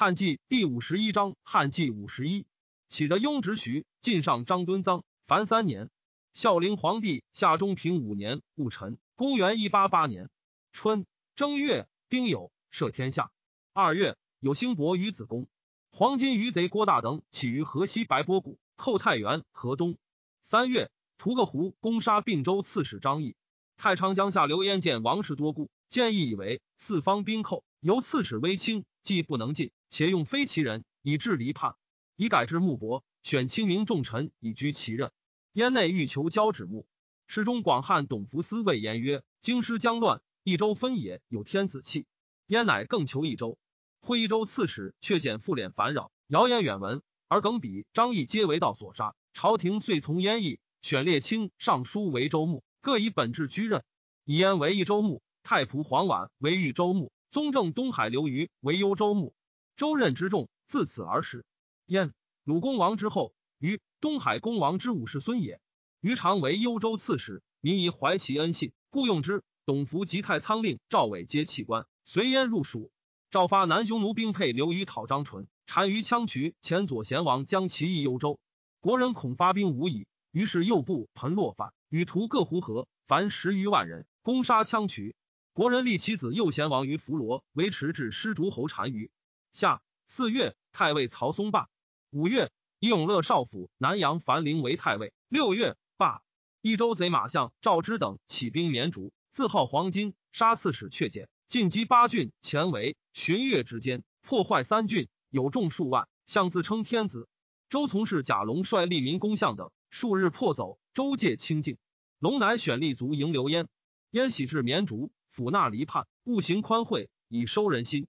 汉纪第五十一章，汉纪五十一，起着雍直徐晋上张敦臧，凡三年。孝陵皇帝夏中平五年戊辰，公元一八八年春正月丁酉，赦天下。二月，有兴伯于子宫，黄巾余贼郭大等起于河西白波谷，寇太原、河东。三月，屠个胡攻杀并州刺史张毅。太昌江下刘焉见王室多故，建议以为四方兵寇，由刺史微轻，既不能进。且用非其人以治离叛，以改制穆伯，选清明重臣以居其任。燕内欲求交趾穆，侍中广汉董福思谓言曰：“京师将乱，益州分野有天子气。”燕乃更求益州。会益州刺史却见复敛烦扰，谣言远闻，而耿比、张毅皆为道所杀。朝廷遂从燕邑选列卿尚书为州牧，各以本质居任。以燕为益州牧，太仆黄婉为豫州牧，宗正东海刘虞为幽州牧。周任之众自此而始。燕鲁公王之后，于东海公王之五世孙也。于常为幽州刺史，民以怀其恩信，故用之。董福及太仓令赵伟皆弃官，随燕入蜀。赵发南匈奴兵配刘虞讨张纯，单于羌渠前左贤王将其邑幽州。国人恐发兵无已，于是右部彭洛反，与屠各胡合，凡十余万人，攻杀羌渠。国人立其子右贤王于弗罗，维持至施竹侯单于。夏四月，太尉曹嵩罢。五月，以永乐少府南阳樊陵为太尉。六月，罢。益州贼马相赵之等起兵绵竹，自号黄金，杀刺史却简，进击八郡，前为旬月之间，破坏三郡，有众数万。相自称天子。周从事贾龙率利民攻相等，数日破走，州界清净。龙乃选立卒迎刘焉。焉喜至绵竹，抚纳离叛，务行宽惠，以收人心。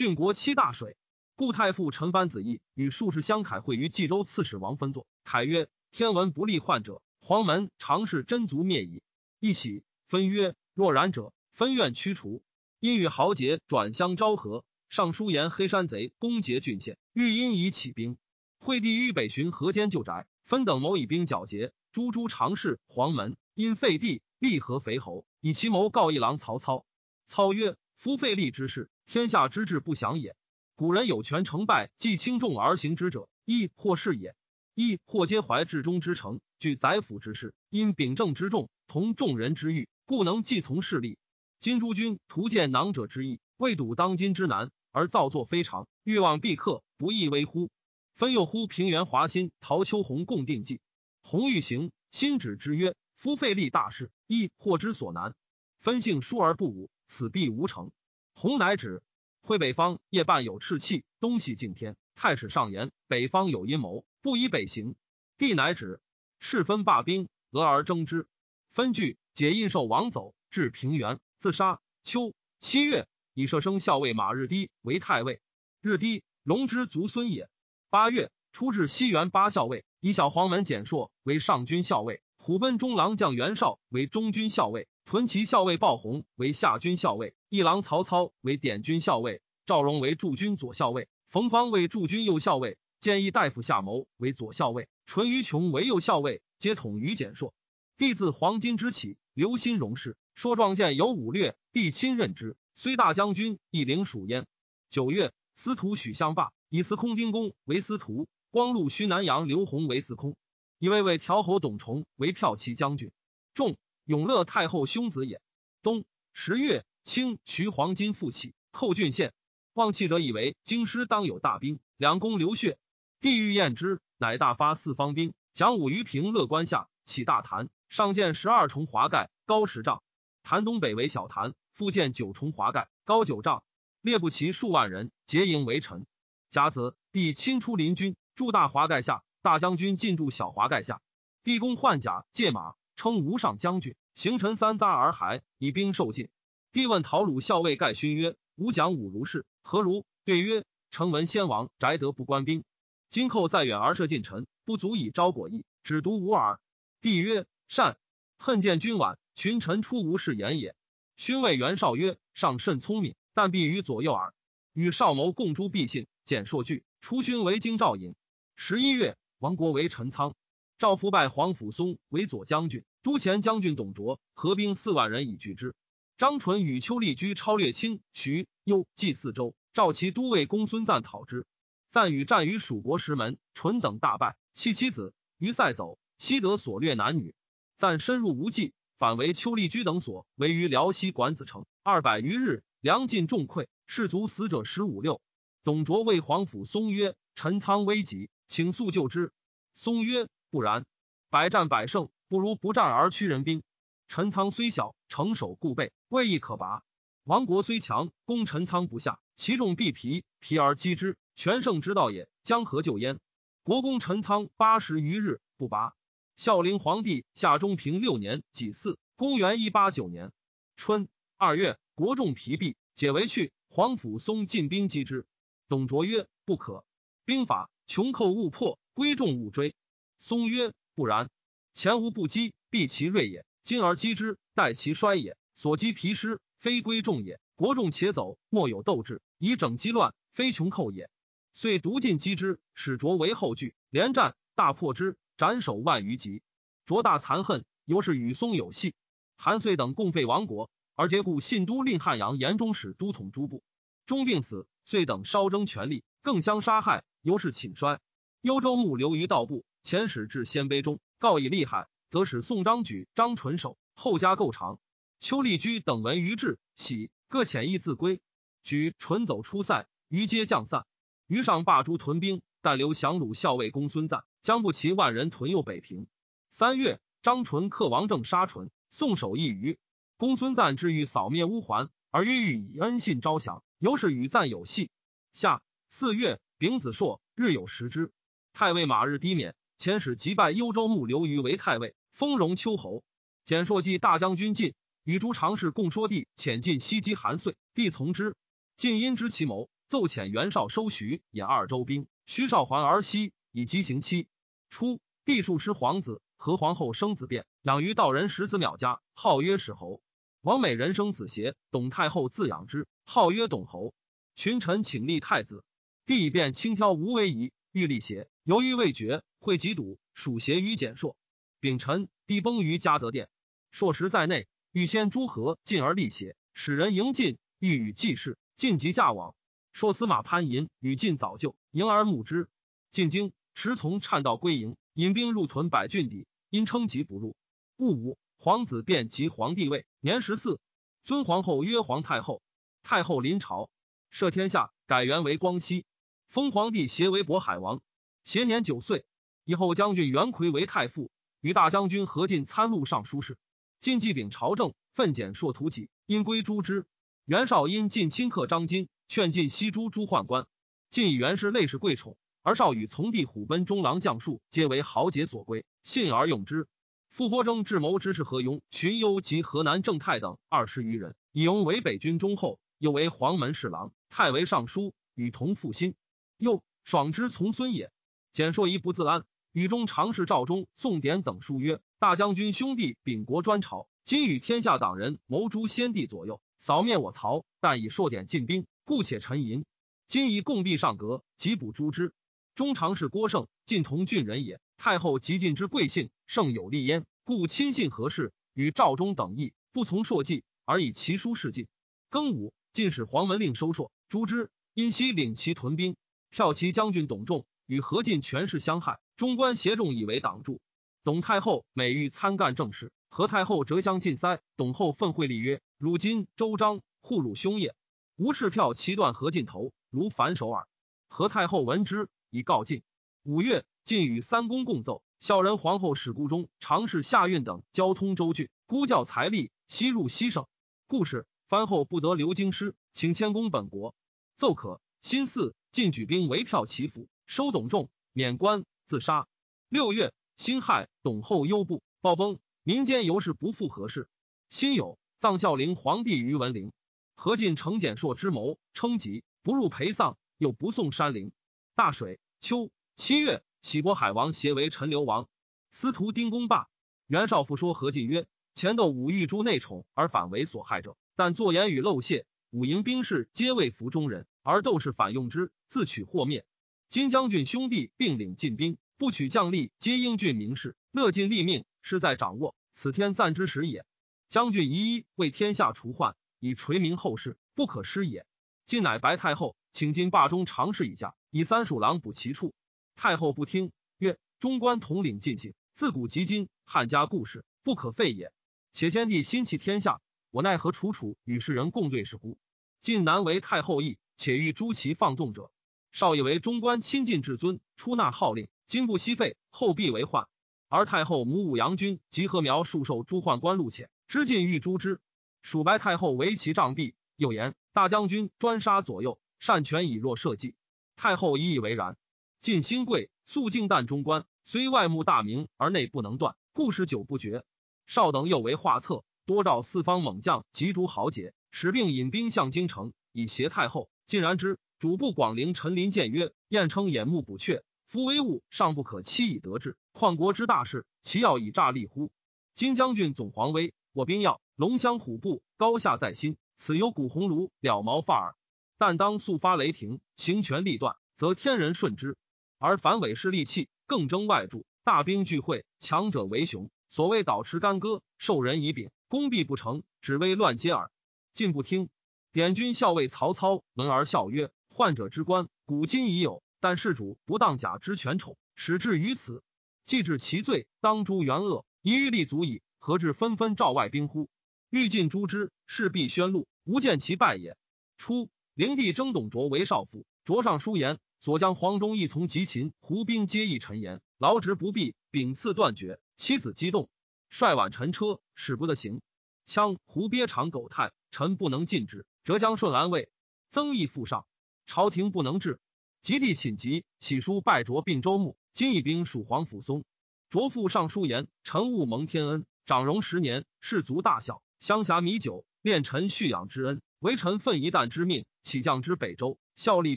郡国七大水，故太傅陈蕃子义与术士相凯会于冀州刺史王分作。凯曰：“天文不利患者，黄门常是真族灭矣。”一喜，分曰：“若然者，分愿驱除。”因与豪杰转相昭和。尚书言黑山贼攻劫郡县，欲因以起兵。惠帝欲北巡河间旧宅，分等谋以兵剿劫。诸诸常侍黄门因废帝，立合肥侯，以其谋告一郎曹操。操曰：“夫废立之事。”天下之治不祥也。古人有权成败，既轻重而行之者，亦或是也。亦或皆怀至忠之诚，举宰辅之事，因秉政之重，同众人之欲，故能继从势力。今诸君图见囊者之意，未睹当今之难，而造作非常，欲望必克，不亦微乎？分又乎平原华歆、陶秋红共定计，红欲行，心止之曰：“夫费力大事，亦或之所难。分性疏而不武，此必无成。”洪乃止，会北方夜半有赤气，东西敬天。太史上言，北方有阴谋，不以北行。帝乃止，赤分罢兵，俄而争之。分据解印绶王走，至平原，自杀。秋七月，以射生校尉马日低为太尉。日低，龙之族孙也。八月，出至西园八校尉，以小黄门简硕为上军校尉，虎贲中郎将袁绍为中军校尉。屯骑校尉鲍宏为下军校尉，一郎曹操为典军校尉，赵荣为驻军左校尉，冯方为驻军右校尉，建议大夫夏谋为左校尉，淳于琼为右校尉，皆统于简硕。帝自黄巾之起，留心荣事，说壮健有武略，帝亲任之，虽大将军，亦领属焉。九月，司徒许相罢，以司空丁公为司徒，光禄虚南阳刘弘为司空，以魏魏调侯董崇为骠骑将军。众。永乐太后兄子也。冬十月，清徐黄金复起，寇郡县。望气者以为京师当有大兵，两宫流血。帝欲验之，乃大发四方兵，讲武于平乐关下，起大坛，上建十二重华盖，高十丈。坛东北为小坛，复建九重华盖，高九丈。列不齐数万人，结营为臣。甲子，帝亲出临军，驻大华盖下，大将军进驻小华盖下。帝公换甲借马，称无上将军。行臣三匝而还，以兵受尽。帝问陶鲁校尉盖勋曰：“吾讲武如是，何如？”对曰：“承闻先王宅德不官兵，今寇再远而射近臣，不足以招果意，只独吾耳。”帝曰：“善。”恨见君晚，群臣出无事言也。勋谓袁绍曰：“上甚聪明，但必于左右耳。”与少谋共诛必信，简硕惧，出勋为京兆尹。十一月，亡国为陈仓。赵夫拜黄甫松为左将军。都前将军董卓合兵四万人以拒之。张纯与邱立居超略清徐幽冀四州，召其都尉公孙瓒讨之。赞与战于蜀国石门，淳等大败，弃妻子于塞走。西得所掠男女，赞深入无计，反为邱立居等所围于辽西管子城二百余日，粮尽重溃，士卒死者十五六。董卓谓皇甫嵩曰：“陈仓危急，请速救之。”嵩曰：“不然，百战百胜，不如不战而屈人兵。陈仓虽小，城守固备，未易可拔。王国虽强，攻陈仓不下，其众必疲，疲而击之，全胜之道也。将何救焉？国公陈仓八十余日，不拔。”孝陵皇帝夏中平六年己巳，公元一八九年春二月，国众疲弊，解围去。皇甫嵩进兵击之。董卓曰：“不可。兵法穷寇勿破，归众勿追。”嵩曰：“不然。前无不击，必其锐也；今而击之，待其衰也。所击疲失，非归众也。国众且走，莫有斗志，以整击乱，非穷寇也。遂独进击之，使卓为后拒，连战，大破之。”斩首万余级，卓大残恨，尤是与松有隙。韩遂等共废亡国，而结故信都令汉阳延中使都统诸部。终病死，遂等稍争权力，更相杀害，尤是寝衰。幽州牧流于道部，遣使至鲜卑中，告以厉害，则使宋张举、张纯守，后加构长。邱立居等闻于至，喜，各遣意自归。举纯走出塞，于皆降散。于上罢诸屯兵，但留降虏校尉公孙瓒。将不齐万人屯右北平。三月，张纯克王政，杀纯，宋守一隅。公孙瓒之欲扫灭乌桓，而欲欲以恩信招降，由是与瓒有隙。夏四月，丙子朔，日有食之。太尉马日低免，遣使击败幽州牧刘虞为太尉，封荣丘侯。简硕记大将军进与诸常侍共说帝遣进西击韩遂，帝从之。晋因知其谋，奏遣袁绍收徐引二州兵，徐绍还而西。以及行期初，帝数师皇子和皇后生子变，养于道人十子淼家，号曰始侯。王美人生子协，董太后自养之，号曰董侯。群臣请立太子，帝便轻挑无为仪，欲立协，犹豫未决，会及堵，属协于简硕。丙辰，帝崩于嘉德殿，硕时在内，欲先诸侯进而立邪，使人迎进，欲与济事，晋即驾往。硕司马潘寅与晋早就，迎而目之，进京。时从颤道归营，引兵入屯百郡邸，因称疾不入。戊午，皇子便即皇帝位，年十四，尊皇后曰皇太后。太后临朝，赦天下，改元为光熙，封皇帝协为渤海王。协年九岁，以后将军袁奎为太傅，与大将军何进参录尚书事。晋继秉朝政，奋简硕图己，因归诛之。袁绍因晋亲克张金，劝晋西诛诸宦官。晋以袁氏类氏贵宠。而少与从弟虎贲中郎将数，皆为豪杰所归，信而用之。傅波征智谋之士何庸、荀攸及河南郑太等二十余人，以庸为北军忠厚，又为黄门侍郎，太为尚书，与同父心。又爽之从孙也。简硕一不自安，与中常侍赵忠、宋典等书曰：“大将军兄弟秉国专朝，今与天下党人谋诛先帝左右，扫灭我曹，但以硕典进兵，故且沉吟。今以共币上阁，即补诛之。”中常侍郭胜，晋同郡人也。太后极尽之贵姓，胜有立焉，故亲信何事？与赵忠等议，不从朔计，而以其书示进。庚午，进使黄门令收朔，诛之。因西领其屯兵，骠骑将军董仲与何进权势相害，中官协众以为挡住。董太后每欲参干政事，何太后折相进塞。董后愤会立曰：“汝今周章护汝兄也，无赤票其断何进头，如反手耳。”何太后闻之。以告晋。五月，晋与三公共奏，孝仁皇后使孤中常侍夏运等交通州郡，孤教财力，西入西省。故事藩后不得留京师，请迁宫本国。奏可。新巳，晋举兵围票祈福，收董仲，免官，自杀。六月，辛亥，董后幽部，暴崩。民间尤是不复何事。辛酉，葬孝陵皇帝于文陵。何进承简硕之谋，称疾，不入陪丧，又不送山陵。大水，秋七月，喜波海王协为陈留王。司徒丁公霸，袁绍复说何进曰：“前斗武欲诛内宠而反为所害者，但作言语漏泄，武营兵士皆为服中人，而斗士反用之，自取祸灭。今将军兄弟并领进兵，不取将吏，皆英俊名士，乐尽立命，是在掌握，此天赞之时也。将军一一为天下除患，以垂名后世，不可失也。今乃白太后请进霸中尝试一下，以三属郎补其处。太后不听，曰：“中官统领进行，自古及今，汉家故事不可废也。且先帝心弃天下，我奈何楚楚与世人共对是乎？晋难为太后意，且欲诛其放纵者。少以为中官亲近至尊，出纳号令，今不息费，后必为患。而太后母武阳君及禾苗数受诸宦官禄遣，知进欲诛之。蜀白太后为其杖毙。又言大将军专杀左右，擅权以弱社稷。太后以以为然。晋新贵肃静淡中官，虽外慕大明，而内不能断，故事久不绝。少等又为画策，多召四方猛将及诸豪杰，使并引兵向京城，以挟太后。晋然之。主簿广陵陈林谏曰：“晏称眼目补阙，夫威物尚不可期以得志，况国之大事，其要以诈立乎？今将军总皇威，我兵要龙骧虎步，高下在心。此有古鸿儒了毛发耳。但当速发雷霆，行权力断，则天人顺之；而反伪势利器，更争外助，大兵聚会，强者为雄。所谓倒持干戈，受人以柄，攻必不成，只为乱接耳。进不听。典军校尉曹操闻而笑曰。”患者之官，古今已有，但事主不当假之权宠，始至于此。既治其罪，当诛元恶，一欲立足矣，何至纷纷召外兵乎？欲尽诛之，势必宣露，无见其败也。初，灵帝征董卓为少府，卓上书言，所将黄忠义从及秦胡兵皆议陈言，劳职不避，秉赐断绝。妻子激动，率挽陈车，使不得行。羌胡鳖长狗叹，臣不能尽之，浙江顺安慰，曾义父上。朝廷不能治，及帝寝疾，起书拜卓并州牧，今以兵属皇甫松。卓父上书言：臣勿蒙天恩，长荣十年，士卒大小，乡侠米酒，恋臣蓄养之恩，为臣奋一旦之命，起将之北周，效力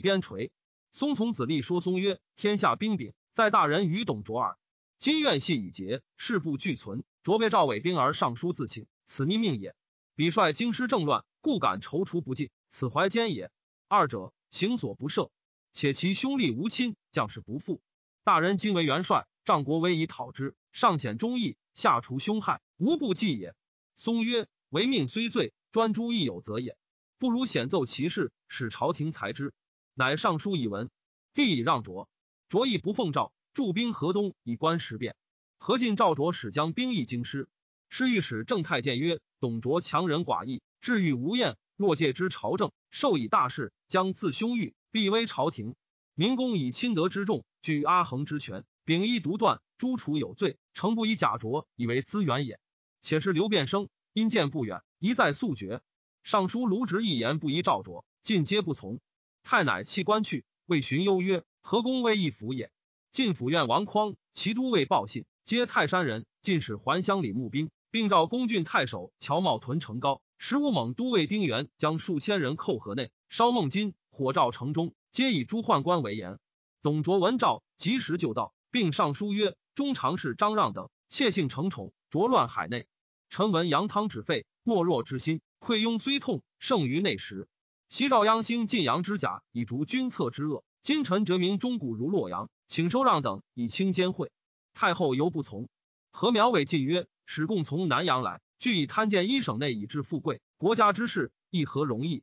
边陲。松从子立说松曰：天下兵柄在大人与董卓耳。今怨系已结，事不俱存。卓被赵伟兵而上书自请，此逆命也。彼率京师政乱，故敢踌躇不进，此怀奸也。二者。行所不赦，且其兄弟无亲，将士不附。大人今为元帅，仗国威以讨之，上显忠义，下除凶害，无不计也。松曰：“违命虽罪，专诸亦有责也。不如显奏其事，使朝廷裁之。”乃上书以文，帝以让卓。卓亦不奉诏，驻兵河东，以观时变。何进赵卓使将兵役京师。师御史郑太监曰：“董卓强人寡义，治欲无厌。若借之朝政，授以大事。”将自凶狱，必威朝廷。明公以亲德之重，据阿衡之权，秉一独断，诛除有罪，诚不以假拙以为资源也。且是刘辩生因见不远，一再速决。尚书卢植一言不依赵卓，尽皆不从。太乃弃官去，谓荀攸曰：“何公为一府也？”晋府院王匡、其都尉报信，皆泰山人。进使还乡里募兵，并召公郡太守乔茂屯城高。十五猛都尉丁原将数千人扣河内。烧孟津，火照城中，皆以诸宦官为言。董卓闻诏，及时就到，并上书曰：“中常侍张让等窃幸承宠，浊乱海内。臣闻杨汤止沸，莫若之心，溃庸虽痛，胜于内实。昔赵鞅兴晋阳之甲，以逐君侧之恶。今臣哲明钟鼓如洛阳，请收让等以清奸秽。太后犹不从。何苗伟进曰：使共从南阳来，俱以贪见一省内以致富贵，国家之事亦何容易？”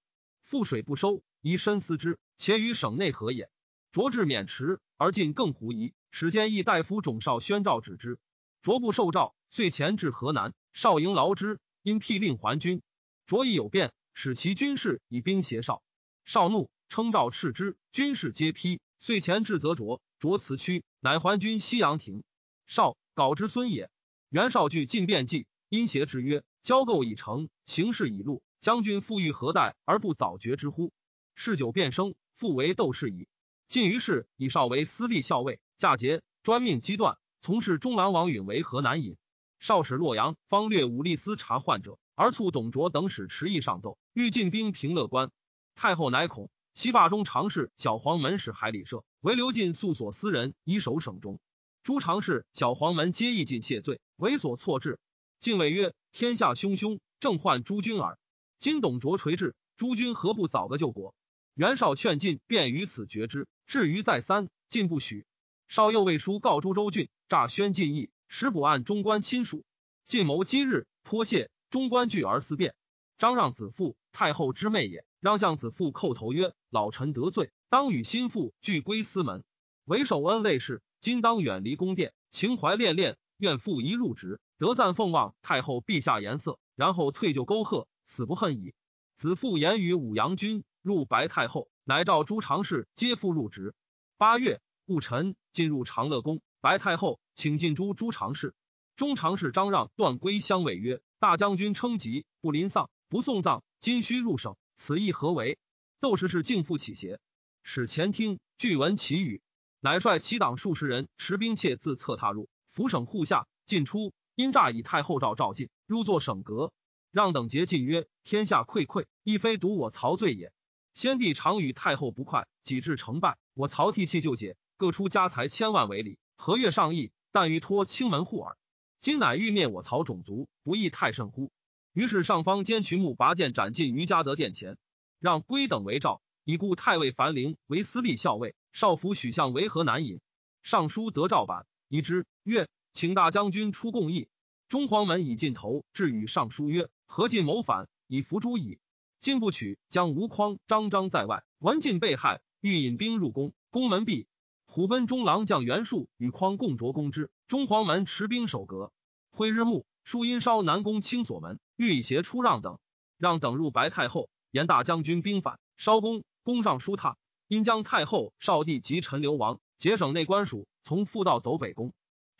覆水不收，宜深思之。且与省内何也？卓至渑池，而进更狐疑。使兼议大夫种少宣诏止之。卓不受诏，遂前至河南。少营劳之，因辟令还军。卓亦有变，使其军士以兵胁少。少怒，称诏斥之，军士皆批。遂前至则卓，卓辞屈，乃还军西阳亭。少稿之孙也。袁绍惧进变计，因挟之曰：“交构已成，形势已露。”将军复欲何待而不早决之乎？嗜酒变生，复为斗士矣。晋于是以少为私立校尉，嫁节专命机断，从事中郎王允为河南尹。少使洛阳方略武力司察患者，而促董卓等使迟疑上奏，欲进兵平乐关。太后乃恐，西霸中常侍小黄门使海里社为刘进素所私人，以守省中。诸常侍小黄门皆意尽谢罪，为所错置。晋谓曰：“天下汹汹，正患诸君耳。”今董卓垂至，诸君何不早个救国？袁绍劝进，便于此决之。至于再三，进不许。绍又为书告诸州郡，诈宣进义，使补案中官亲属。晋谋今日，颇谢中官惧而思变。张让子父太后之妹也，让相子父叩头曰：“老臣得罪，当与心腹俱归司门，为守恩卫士。今当远离宫殿，情怀恋恋，愿复一入职，得赞奉望太后陛下颜色，然后退就沟壑，死不恨矣。”子父言于武阳君入白太后，乃召诸常侍皆复入职。八月，戊辰，进入长乐宫。白太后请进诸诸常侍。中常侍张让、段归相委曰：“大将军称疾，不临丧，不送葬，今须入省，此意何为？”窦氏是敬父起邪，使前听俱闻其语，乃率其党数十人持兵切自侧踏入，府省户下进出，因诈以太后诏召进，入作省阁。让等节进曰：“天下溃溃，亦非独我曹罪也。先帝常与太后不快，己至成败，我曹替气就解，各出家财千万为礼，何月上亿？但欲托清门户耳。”今乃欲灭我曹种族，不亦太甚乎？于是上方兼渠木拔剑斩尽于嘉德殿前，让归等为诏，以故太尉樊陵为司隶校尉，少府许相为河南尹。尚书得诏版，一之曰：“请大将军出贡议。”中黄门以尽头至与尚书曰：“何进谋反，以伏诛矣。今不取，将吴匡张张在外，文进被害，欲引兵入宫，宫门闭。虎贲中郎将袁术与匡共着攻之。”中黄门持兵守阁，挥日暮，树阴烧南宫清锁门，欲以邪出让等，让等入白太后，言大将军兵反，烧宫，宫上书榻，因将太后、少帝及陈留王节省内官署，从复道走北宫。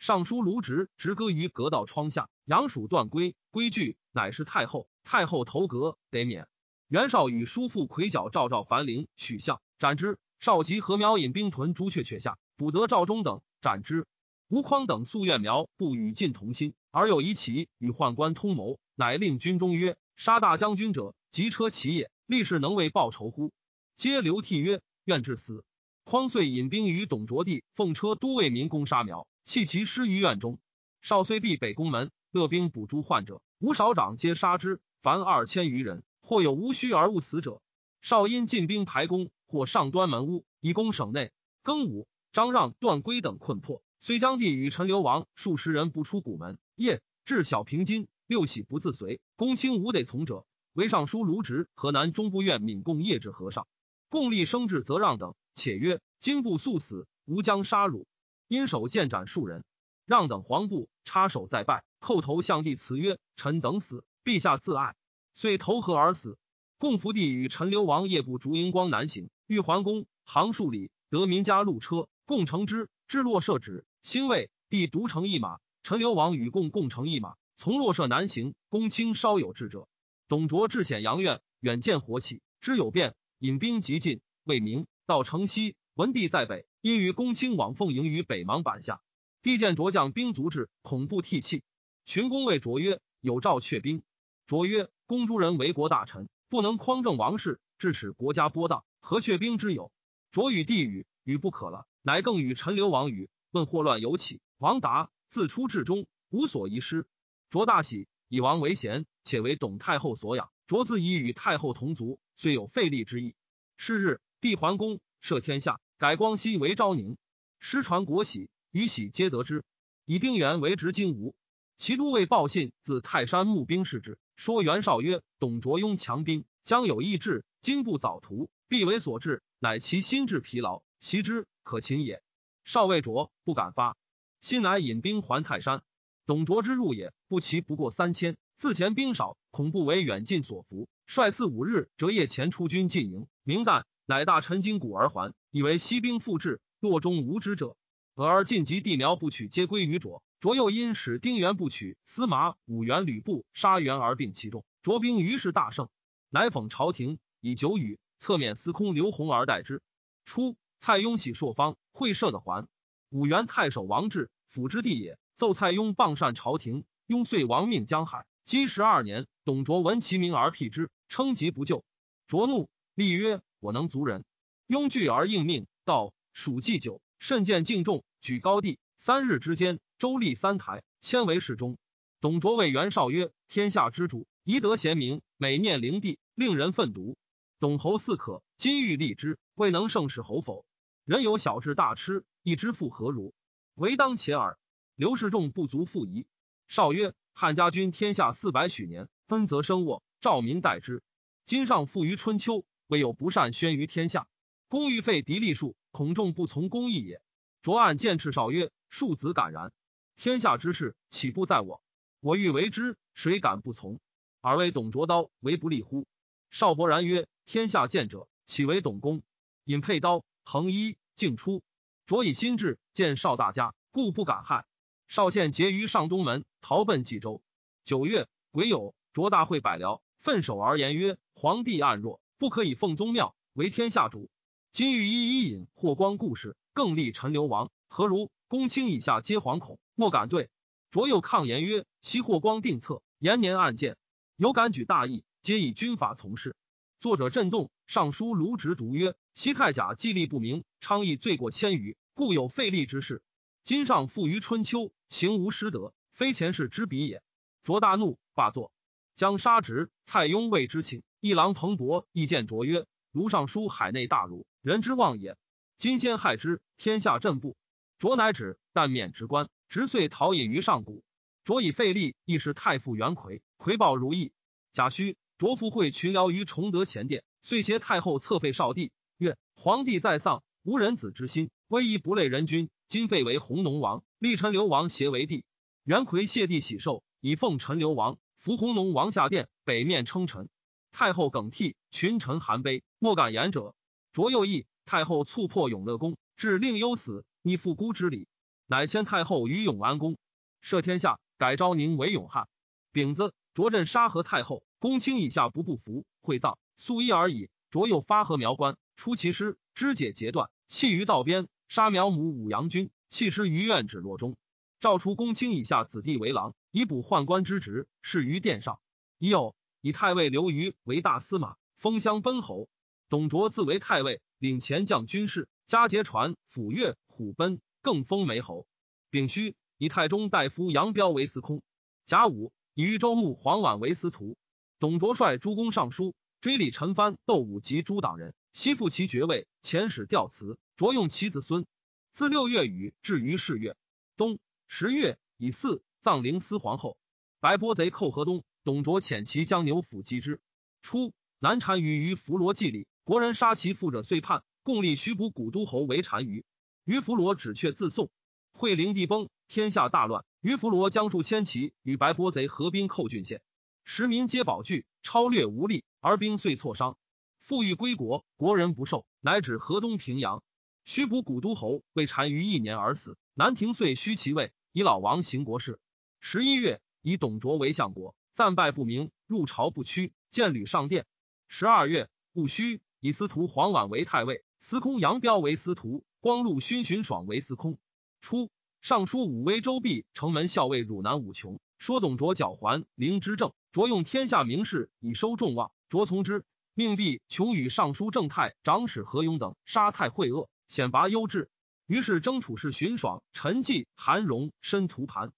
尚书卢植直歌于阁道窗下，杨属断归，归惧，乃是太后。太后头阁得免。袁绍与叔父魁角赵赵樊陵许相斩之。少及何苗引兵屯朱雀阙下，捕得赵忠等，斩之。吴匡等素愿苗不与晋同心，而有一起与宦官通谋，乃令军中曰：“杀大将军者，即车骑也。立士能为报仇乎？”皆流涕曰：“愿至死。”匡遂引兵于董卓地，奉车都尉民攻杀苗，弃其尸于院中。少虽闭北宫门，勒兵捕诸患者，吴少长皆杀之，凡二千余人，或有无须而勿死者。少因进兵排宫，或上端门屋，以攻省内。庚午，张让、段归等困迫。虽将帝与陈留王数十人不出古门，夜至小平津，六喜不自随。公卿无得从者，为尚书卢植、河南中部院闽贡业之和尚，共立生至则让等。且曰：今不速死，吾将杀汝。因手剑斩数人。让等黄布插手再拜，叩头向帝辞曰：臣等死，陛下自爱。遂投河而死。共福帝与陈留王夜不烛荧光南行，欲还宫，行数里，得民家路车，共乘之，至洛社止。兴魏帝独乘一马，陈留王与共共乘一马，从洛舍南行。公卿稍有智者，董卓至显阳院，远见火起，知有变，引兵急进。魏明到城西，文帝在北，因与公卿往奉迎于北邙板下。帝见卓将兵卒至，恐怖涕泣。群公谓卓曰：“有诏却兵。”卓曰：“公诸人为国大臣，不能匡正王室，致使国家波荡，何却兵之有？”卓与帝语，语不可了，乃更与陈留王语。问祸乱有起，王答自出至终无所遗失。卓大喜，以王为贤，且为董太后所养。卓自以与太后同族，虽有废立之意。是日，帝桓公赦天下，改光熙为昭宁。师传国玺，与玺皆得之。以丁原为执金吾。其都尉报信自泰山募兵事之，说袁绍曰：“董卓拥强兵，将有意志，今不早图，必为所制，乃其心智疲劳，袭之可擒也。”少尉卓不敢发，心乃引兵还泰山。董卓之入也，不齐不过三千。自前兵少，恐不为远近所服，率四五日折夜前出军进营。明旦，乃大臣筋骨而还，以为西兵复至，洛中无知者。俄而晋及地苗不取，皆归于卓。卓又因使丁原不取，司马五原吕布杀袁而并其众。卓兵于是大胜，乃讽朝廷以九语侧免司空刘弘而代之。初。蔡邕喜朔方会赦的还，武原太守王志辅之地也。奏蔡邕谤善朝廷，邕遂亡命江海。积十二年，董卓闻其名而辟之，称疾不救。卓怒，立曰：“我能族人。”邕惧而应命，到蜀祭酒，甚见敬重，举高帝。三日之间，周立三台，迁为侍中。董卓谓袁绍曰：“天下之主，宜得贤明，每念灵帝，令人愤毒。董侯似可，今欲立之，未能胜使侯否？”人有小智大痴，一知复何如？唯当且耳。刘氏仲不足复疑。少曰：汉家军天下四百许年，分则生沃，兆民待之。今上富于春秋，未有不善宣于天下。公欲废嫡立庶，恐众不从公义也。卓案见赤少曰：“庶子敢然，天下之事岂不在我？我欲为之，谁敢不从？尔为董卓刀，为不利乎？”少伯然曰：“天下见者，岂为董公？”引佩刀，横衣，径出。卓以心志，见少大家，故不敢害。少县结于上东门，逃奔冀州。九月，癸酉，卓大会百僚，奋首而言曰：“皇帝暗弱，不可以奉宗庙，为天下主。今欲一一引霍光故事，更立陈留王，何如？”公卿以下皆惶恐，莫敢对。卓又抗言曰：“昔霍光定策，延年暗箭，有敢举大义，皆以军法从事。”作者震动。尚书卢植读曰：“昔太甲纪力不明，昌邑罪过千余，故有废立之事。今上复于春秋，行无失德，非前世之比也。”卓大怒，罢坐。将杀职。蔡邕谓之请。一郎彭伯意见卓曰：“卢尚书海内大儒，人之望也。今先害之，天下震怖。”卓乃止，但免职官，直遂逃隐于上谷。卓以废立，亦是太傅元奎，奎报如意。贾诩，卓复会群僚于崇德前殿，遂携太后侧废少帝，曰：“皇帝在丧，无人子之心，威仪不类人君。今废为弘农王，立陈留王协为帝。”元奎谢帝喜寿，以奉陈留王，扶弘农王下殿，北面称臣。太后耿涕，群臣含悲，莫敢言者。卓又议，太后促破永乐宫，至令忧死。逆父孤之礼，乃迁太后于永安宫，赦天下，改昭宁为永汉。丙子，卓镇沙河太后，公卿以下不不服，会葬，素衣而已。卓又发河苗官，出其师，肢解截断，弃于道边。杀苗母武阳君，弃尸于院止落中。诏出公卿以下子弟为郎，以补宦官之职，事于殿上。已有以太尉刘虞为大司马，封襄奔侯。董卓自为太尉，领前将军事，加节传抚越。虎贲更封梅侯，丙戌以太中大夫杨彪为司空。甲午以豫州牧黄婉为司徒。董卓率诸公尚书追李陈蕃、窦武及诸党人，悉复其爵位，遣使吊辞。卓用其子孙。自六月雨至于是月冬十月以四葬陵司皇后。白波贼寇河东，董卓遣其将牛府击之。初，南单于于伏罗祭礼，国人杀其父者，遂叛，共立徐补古都侯为单于。于弗罗只却自宋，惠灵帝崩，天下大乱。于弗罗将数千骑与白波贼合兵寇郡县，时民皆保惧，超略无力，而兵遂挫伤。复欲归国，国人不受，乃止河东平阳。须补古都侯为单于一年而死。南廷遂虚其位，以老王行国事。十一月，以董卓为相国，暂拜不明，入朝不趋，见吕上殿。十二月，戊戌，以司徒黄婉为太尉，司空杨彪为司徒。光禄勋荀爽为司空。初，尚书武威周弼城门校尉汝南武琼说董卓狡猾，灵之政。卓用天下名士以收众望，卓从之。命弼琼与尚书正太长史何勇等杀太会恶，显拔优质。于是征处士荀爽、陈纪、韩荣申屠盘，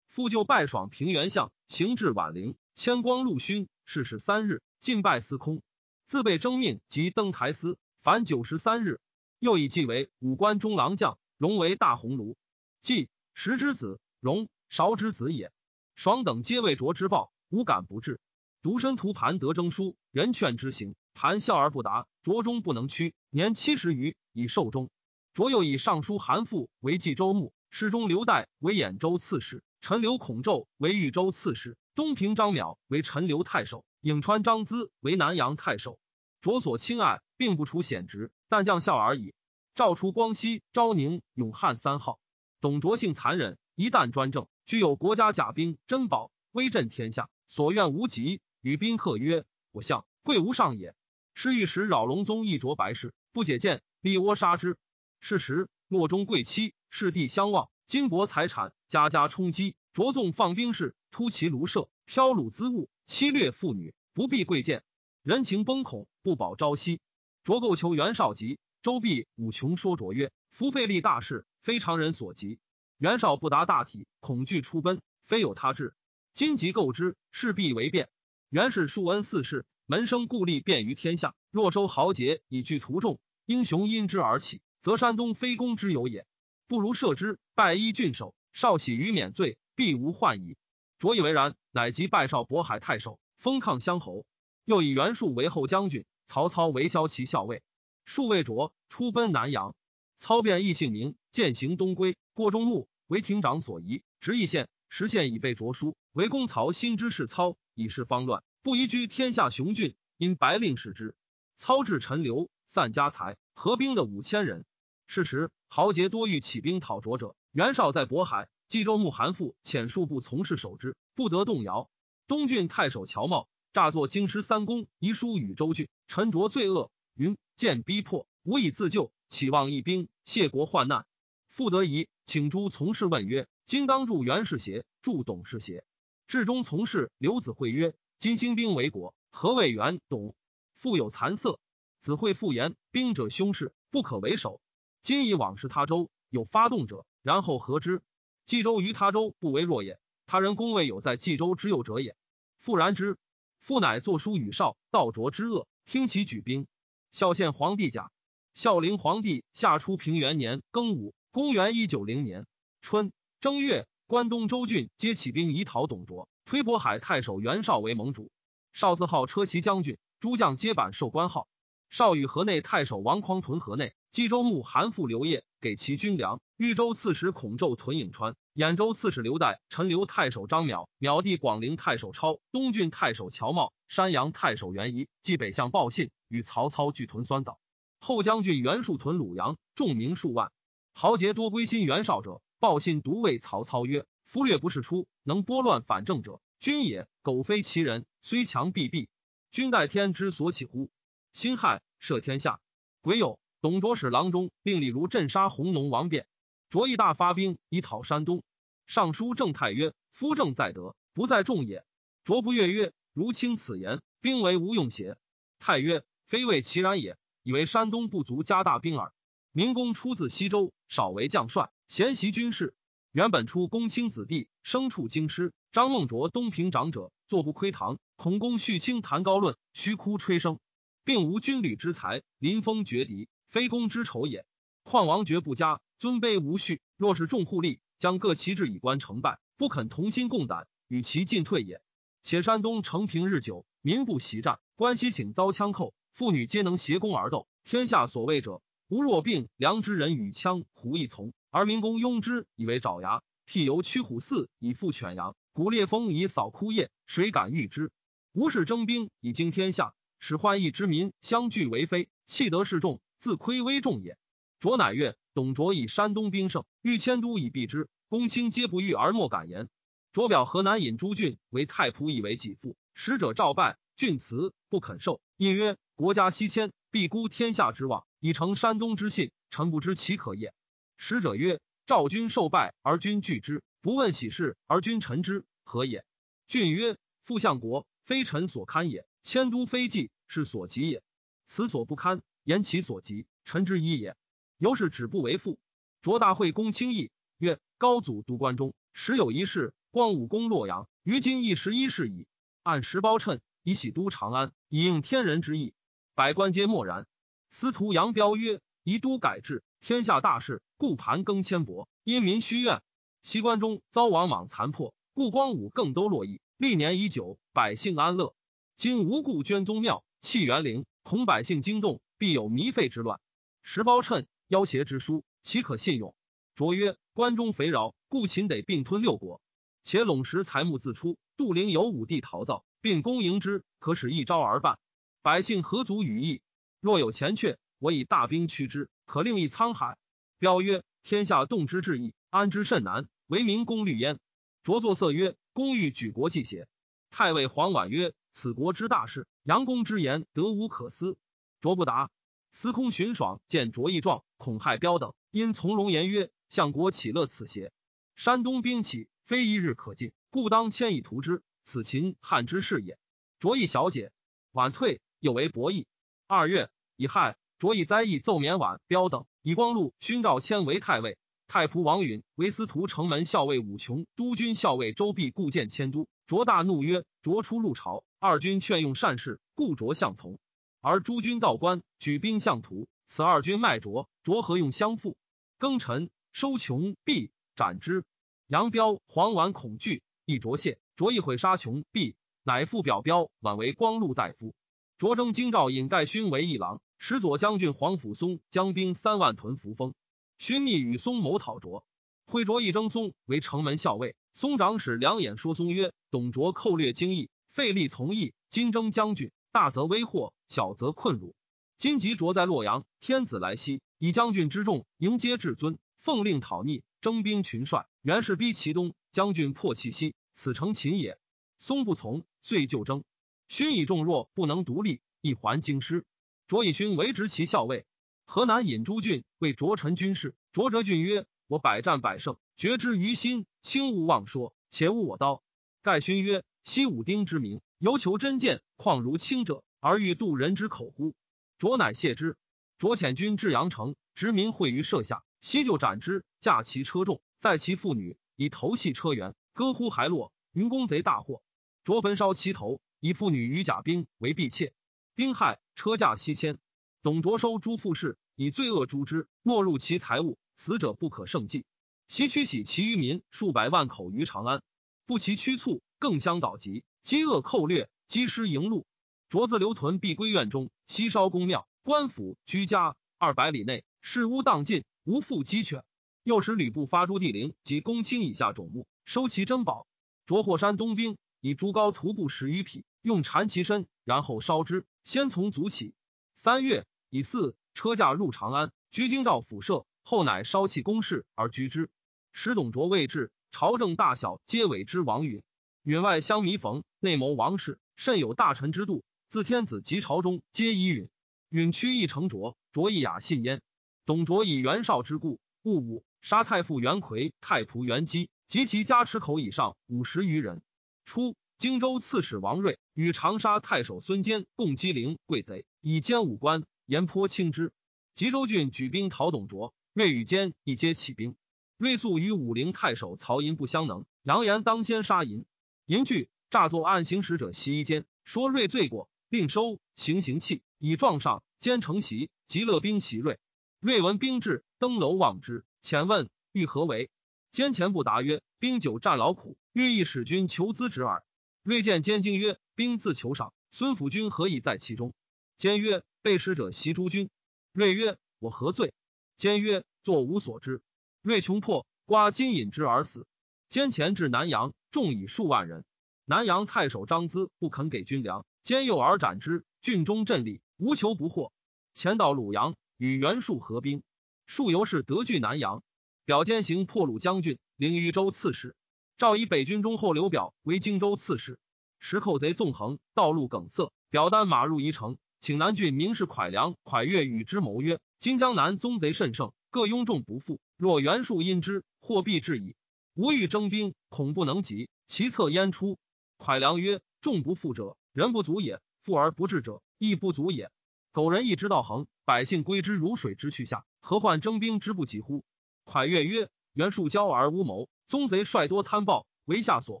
复就拜爽平原相，行至宛陵，迁光禄勋，逝世三日，进拜司空。自被征命及登台司，凡九十三日。又以季为武官中郎将，荣为大鸿胪。季石之子，荣韶之子也。爽等皆为卓之报，无敢不至。独身图盘得征书，人劝之行，盘笑而不答。卓终不能屈，年七十余，以寿终。卓又以尚书韩馥为冀州牧，侍中刘岱为兖州刺史，陈留孔宙为豫州刺史，东平张邈为陈留太守，颍川张咨为南阳太守。卓所亲爱，并不除显职。但将校而已。赵出光熙、昭宁、永汉三号。董卓性残忍，一旦专政，具有国家甲兵珍宝，威震天下，所愿无极。与宾客曰：“我相贵无上也。”是欲使扰龙宗一着白事，不解见，立窝杀之。是时，洛中贵戚，世地相望，金帛财产，家家冲击。着纵放兵士，突其庐舍，飘掳资物，欺掠妇女，不避贵贱，人情崩恐，不保朝夕。卓构求袁绍急，周必武琼说卓曰：“夫费力大事，非常人所及。袁绍不达大体，恐惧出奔，非有他志。今即构之，势必为变。袁氏树恩四世，门生故吏便于天下。若收豪杰以聚徒众，英雄因之而起，则山东非公之有也。不如赦之，拜依郡守，少喜于免罪，必无患矣。”卓以为然，乃即拜少渤海太守，封抗乡侯。又以袁术为后将军。曹操为骁骑校尉。数位卓出奔南阳，操变异姓名，践行东归，过中牧为亭长所疑，执义县。时县已被着书，为公曹心之事操，以示方乱，不宜居天下雄郡，因白令使之。操至陈留，散家财，合兵的五千人。是时，豪杰多欲起兵讨卓者。袁绍在渤海，冀州牧韩馥遣数部从事守之，不得动摇。东郡太守乔瑁诈作京师三公遗书与周郡，陈卓罪恶，云见逼迫，无以自救，岂望一兵谢国患难。傅得仪，请诸从事问曰：“今当助袁氏邪？助董氏邪？”至中从事刘子会曰：“今兴兵为国，何谓袁董？复有残色。子会复言：兵者凶事，不可为首。今以往事他州，有发动者，然后何之？冀州于他州不为弱也。”他人公未有在冀州之右者也。复然之，父乃作书与少道卓之恶，听其举兵。孝献皇帝甲，孝灵皇帝夏初平元年庚午，公元一九零年春正月，关东州郡皆起兵以讨董卓，推渤海太守袁绍为盟主。少字号车骑将军，诸将皆版授官号。少与河内太守王匡屯河内，冀州牧韩馥刘烨给其军粮。豫州刺史孔宙屯颍川。兖州刺史刘岱、陈留太守张邈、邈地广陵太守超、东郡太守乔瑁、山阳太守袁仪，即北向报信，与曹操俱屯酸枣。后将军袁术屯鲁阳，众名数万，豪杰多归心袁绍者。报信独谓曹操曰：“夫略不是出，能拨乱反正者，君也。苟非其人，虽强必毙。君待天之所起乎？辛亥，赦天下。癸酉，董卓使郎中令李儒镇杀弘农王辩。卓义大发兵以讨山东，尚书郑泰曰：“夫正在德，不在众也。”卓不悦曰：“如卿此言，兵为无用邪？”泰曰：“非谓其然也，以为山东不足加大兵耳。明公出自西周，少为将帅，贤习军事。原本出公卿子弟，生处京师。张孟卓东平长者，坐不窥堂。孔公续清谈高论，虚哭吹声，并无军旅之才，临风绝敌，非公之仇也。况王爵不佳。”尊卑无序，若是众互利，将各旗帜以观成败，不肯同心共胆，与其进退也。且山东承平日久，民不习战，关西请遭枪寇，妇女皆能携弓而斗。天下所谓者，无若病良之人与枪胡一从，而民公拥之以为爪牙，辟游驱虎寺以复犬羊，鼓烈风以扫枯叶，谁敢御之？无是征兵以惊天下，使患疫之民相聚为非，弃得势众，自亏危重也。卓乃曰。董卓以山东兵胜，欲迁都以避之。公卿皆不欲而莫敢言。卓表河南尹朱俊为太仆，以为己父。使者召拜，俊辞不肯受。因曰：“国家西迁，必孤天下之望，以成山东之信。臣不知其可也。”使者曰：“赵君受拜而君拒之，不问喜事而君臣之，何也？”俊曰：“复相国，非臣所堪也。迁都非计，是所及也。此所不堪，言其所及，臣之一也。”由是止步为父。卓大会公卿议曰：“高祖都关中，时有一事，光武攻洛阳，于今一十一世矣。按时包称，以喜都长安，以应天人之意。百官皆默然。司徒杨彪曰：‘宜都改制，天下大事，故盘庚迁薄，因民虚怨。西关中遭王莽残破，故光武更都洛邑，历年已久，百姓安乐。今无故捐宗庙，弃园陵，恐百姓惊动，必有糜费之乱。’时包称。”要挟之书，岂可信用？卓曰：“关中肥饶，故秦得并吞六国。且陇石财木自出，杜陵有武帝陶造，并攻迎之，可使一招而办。百姓何足与议？若有前阙，我以大兵驱之，可令一沧海。”彪曰：“天下动之至易，安之甚难，为民公虑焉。”卓作色曰：“公欲举国计邪？”太尉黄婉曰：“此国之大事，杨公之言得无可思。”卓不达。司空荀爽见卓义状，恐害彪等，因从容言曰：“相国岂乐此邪？山东兵起，非一日可尽，故当迁以图之。此秦汉之事也。”卓义小姐，晚退，又为博弈。二月，乙亥，卓义灾异奏免晚彪等，以光禄勋赵谦为太尉，太仆王允为司徒城门校尉武琼、督军校尉周弼故见迁都。卓大怒曰：“卓出入朝，二军劝用善事，故卓相从。”而诸军道官举兵向图，此二军卖卓，卓何用相负？庚辰，收穷必斩之。杨彪、黄绾恐惧，亦卓谢。卓亦毁杀穷必，乃复表彪宛为光禄大夫。卓征京兆引盖勋为一郎，使左将军黄甫松将兵三万屯扶风。勋密与松谋讨卓，会卓一征松为城门校尉。松长史两眼说松曰：“董卓寇掠京邑，费力从义。今征将军，大则危祸，小则困辱。今即卓在洛阳，天子来袭，以将军之众迎接至尊，奉令讨逆，征兵群帅，原是逼其东。将军破其西，此诚秦也。松不从，遂就征。勋以众弱，不能独立，亦还京师。卓以勋为执其校尉。”河南尹朱俊为卓臣军事，卓哲俊曰：“我百战百胜，决之于心，轻勿妄说，且勿我刀。”盖勋曰：“西武丁之名，犹求真见，况如轻者，而欲度人之口乎？”卓乃谢之。卓遣军至阳城，执民会于舍下，西就斩之，驾其车众，载其妇女，以头系车辕，歌呼还落。云公贼大获，卓焚烧其头，以妇女与甲兵为婢妾，兵害，车驾西迁。董卓收诸富士，以罪恶诛之，没入其财物，死者不可胜计。西驱徙其余民数百万口于长安，不其驱促，更相导疾，饥饿寇掠，积失营路。卓自留屯必归院中，西烧宫庙、官府、居家二百里内，事屋荡尽，无复鸡犬。又使吕布发诸地陵及公卿以下种目，收其珍宝。卓霍山东兵，以朱高徒步十余匹，用缠其身，然后烧之。先从足起。三月。以四车驾入长安，居京兆府舍，后乃烧弃宫室而居之。使董卓未至，朝政大小皆委之王允。允外相弥逢，内谋王室，甚有大臣之度。自天子及朝中，皆以允。允屈意成卓，卓亦雅信焉。董卓以袁绍之故，戊午杀太傅袁奎、太仆袁基及其家持口以上五十余人。初，荆州刺史王睿与长沙太守孙坚共击陵贵贼，以兼武官。沿坡轻之，吉州郡举兵讨董卓，睿与坚一皆起兵。睿素与武陵太守曹寅不相能，扬言当先杀寅。寅惧，诈作暗行使者袭一坚，说瑞罪过，并收行刑器，以状上。坚承袭，即勒兵袭瑞。瑞闻兵至，登楼望之，遣问欲何为？坚前不答曰：“兵久战劳苦，欲意使君求资之耳。”瑞见坚惊曰：“兵自求赏，孙府君何以在其中？”坚曰。被使者袭诸君。瑞曰：“我何罪？”坚曰：“作无所知。”瑞穷迫，刮金引之而死。坚前至南阳，众以数万人。南阳太守张咨不肯给军粮，兼诱而斩之。郡中振立，无求不获。前到鲁阳，与袁术合兵，术由是得据南阳。表兼行破鲁将军，领豫州刺史。赵以北军中后刘表为荆州刺史。时寇贼纵横，道路梗塞，表单马入宜城。请南郡名士蒯良、蒯越与之谋曰：“今江南宗贼甚盛，各拥众不复。若袁术因之，或必至矣。吾欲征兵，恐不能及，其策焉出？”蒯良曰：“众不复者，人不足也；富而不治者，亦不足也。苟人一之道恒，百姓归之如水之去下，何患征兵之不及乎？”蒯越曰：“袁术骄而无谋，宗贼率多贪暴，为下所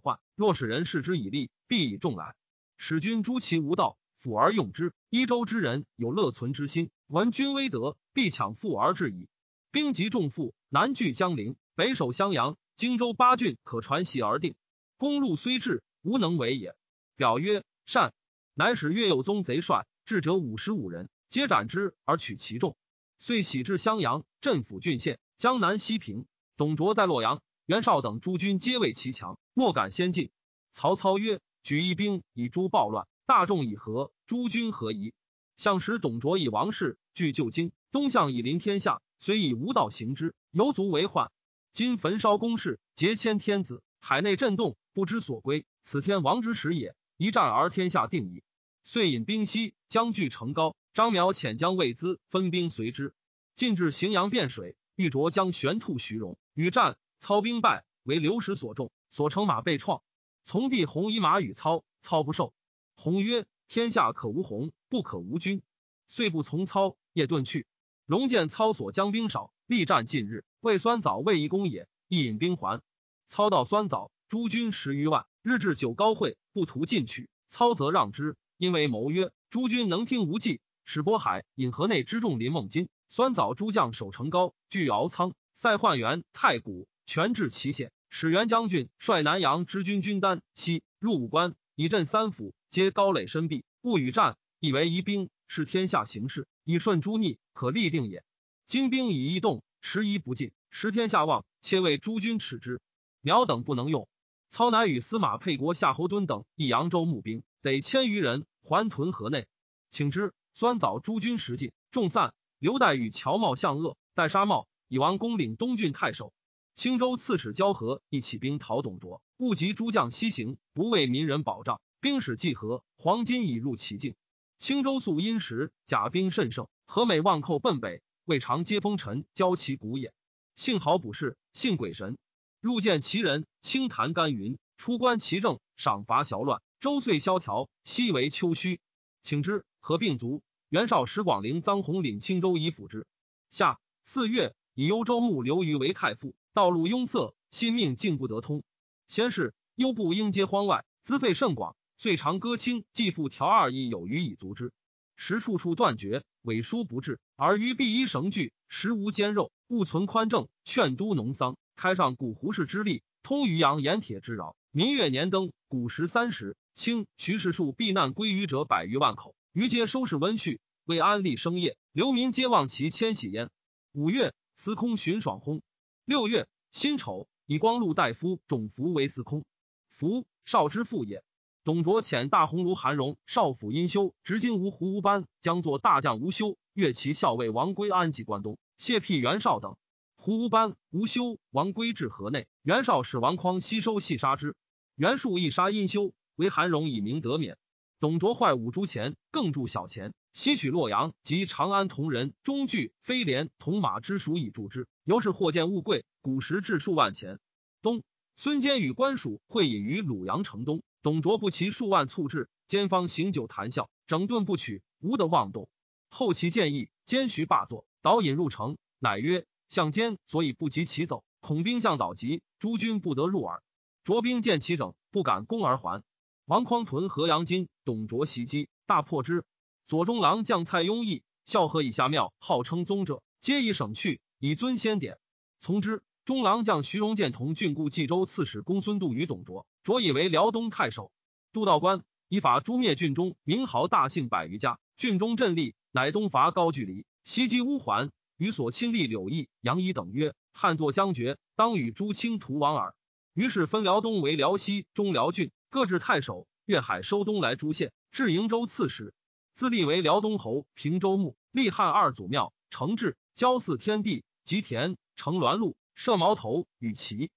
患。若使人视之以利，必以众来，使君诛其无道。”辅而用之，一州之人有乐存之心，闻君威德，必抢富而至矣。兵及重富，南据江陵，北守襄阳，荆州八郡可传檄而定。公路虽至，无能为也。表曰：善。乃使越有宗贼帅，智者五十五人，皆斩之而取其众。遂徙至襄阳，镇抚郡县。江南西平。董卓在洛阳，袁绍等诸军皆畏其强，莫敢先进。曹操曰：举一兵以诛暴乱。大众以和，诸君何疑？相使董卓以王室据旧京，东向以临天下，虽以无道行之，犹足为患。今焚烧宫室，劫迁天子，海内震动，不知所归。此天王之时也，一战而天下定矣。遂引兵西，将据成高。张邈遣将魏资分兵随之，进至荥阳汴水，欲着将玄兔徐荣，与战，操兵败，为流矢所中，所乘马被创。从弟弘以马与操，操不受。弘曰：“天下可无弘，不可无君。”遂不从操，夜遁去。龙见操所将兵少，力战近日，魏酸枣未一攻也，亦引兵还。操到酸枣，诸军十余万，日至九高会，不图进取。操则让之，因为谋曰：“诸军能听无计。”使渤海引河内之众临孟津，酸枣诸将守城高，据敖仓、塞焕元、太谷，全至祁县。使元将军率南阳之军军丹西入武关，以镇三府。皆高垒深壁，不与战，以为一兵，是天下形势，以顺诸逆，可立定也。精兵以一动，迟疑不进，时天下望，且为诸军耻之。苗等不能用，操乃与司马沛国夏侯惇等益扬州募兵，得千余人，还屯河内。请之，酸枣诸军食尽，众散。刘岱与乔瑁相恶，戴沙瑁以王公领东郡太守。青州刺史交河亦起兵讨董卓，误及诸将西行，不为民人保障，兵使济河，黄金已入其境。青州素殷实，甲兵甚盛，何美望寇奔北，未尝接风尘，交其谷也。幸好卜士，信鬼神，入见其人，清谈甘云，出观其政，赏罚小乱，周岁萧条，昔为秋虚。请之，合并卒。袁绍使广陵臧洪领青州以辅之。夏四月，以幽州牧刘虞为太傅。道路拥塞，心命竟不得通。先是，幽部应接荒外，资费甚广，遂长歌清，继复调二亿有余以足之。时处处断绝，尾书不至，而于必衣绳具，食无坚肉，勿存宽正。劝都农桑，开上古胡氏之力，通渔阳盐铁之饶。民月年登，古时三十。清徐氏数避难归于者百余万口，余皆收拾温煦，为安利生业，流民皆望其迁徙焉。五月，司空荀爽薨。六月辛丑，以光禄大夫种福为司空。福少之父也。董卓遣大鸿胪韩荣、少府殷修、执金吾胡吴班，将作大将吴修、越骑校尉王归安及关东，谢辟袁绍等。胡吴班、吴修、王归至河内，袁绍使王匡吸收细杀之。袁术亦杀殷修，为韩荣以明得免。董卓坏五铢钱，更铸小钱。西取洛阳及长安铜人、中具、飞廉、铜马之属以铸之，由是货贱物贵，古时至数万钱。东，孙坚与官属会饮于鲁阳城东，董卓不齐数万促至，坚方行酒谈笑，整顿不取，无得妄动。后其建议，坚徐罢坐，导引入城，乃曰：“相坚所以不及其走，恐兵向导急，诸军不得入耳。”卓兵见其整，不敢攻而还。王匡屯河阳津，董卓袭击，大破之。左中郎将蔡邕义，孝和以下庙，号称宗者，皆以省去，以尊先典。从之。中郎将徐荣建同郡故冀州刺史公孙度与董卓，卓以为辽东太守。杜道官以法诛灭郡中名豪大姓百余家，郡中振立，乃东伐高句丽，袭击乌桓，与所亲历柳毅、杨仪等曰：“汉作将绝，当与诸卿图王耳。”于是分辽东为辽西、中辽郡，各置太守。粤海收东来诸县，置瀛州刺史。自立为辽东侯，平州牧，立汉二祖庙，承制，交祀天地，吉田，承鸾禄，射矛头，与旗。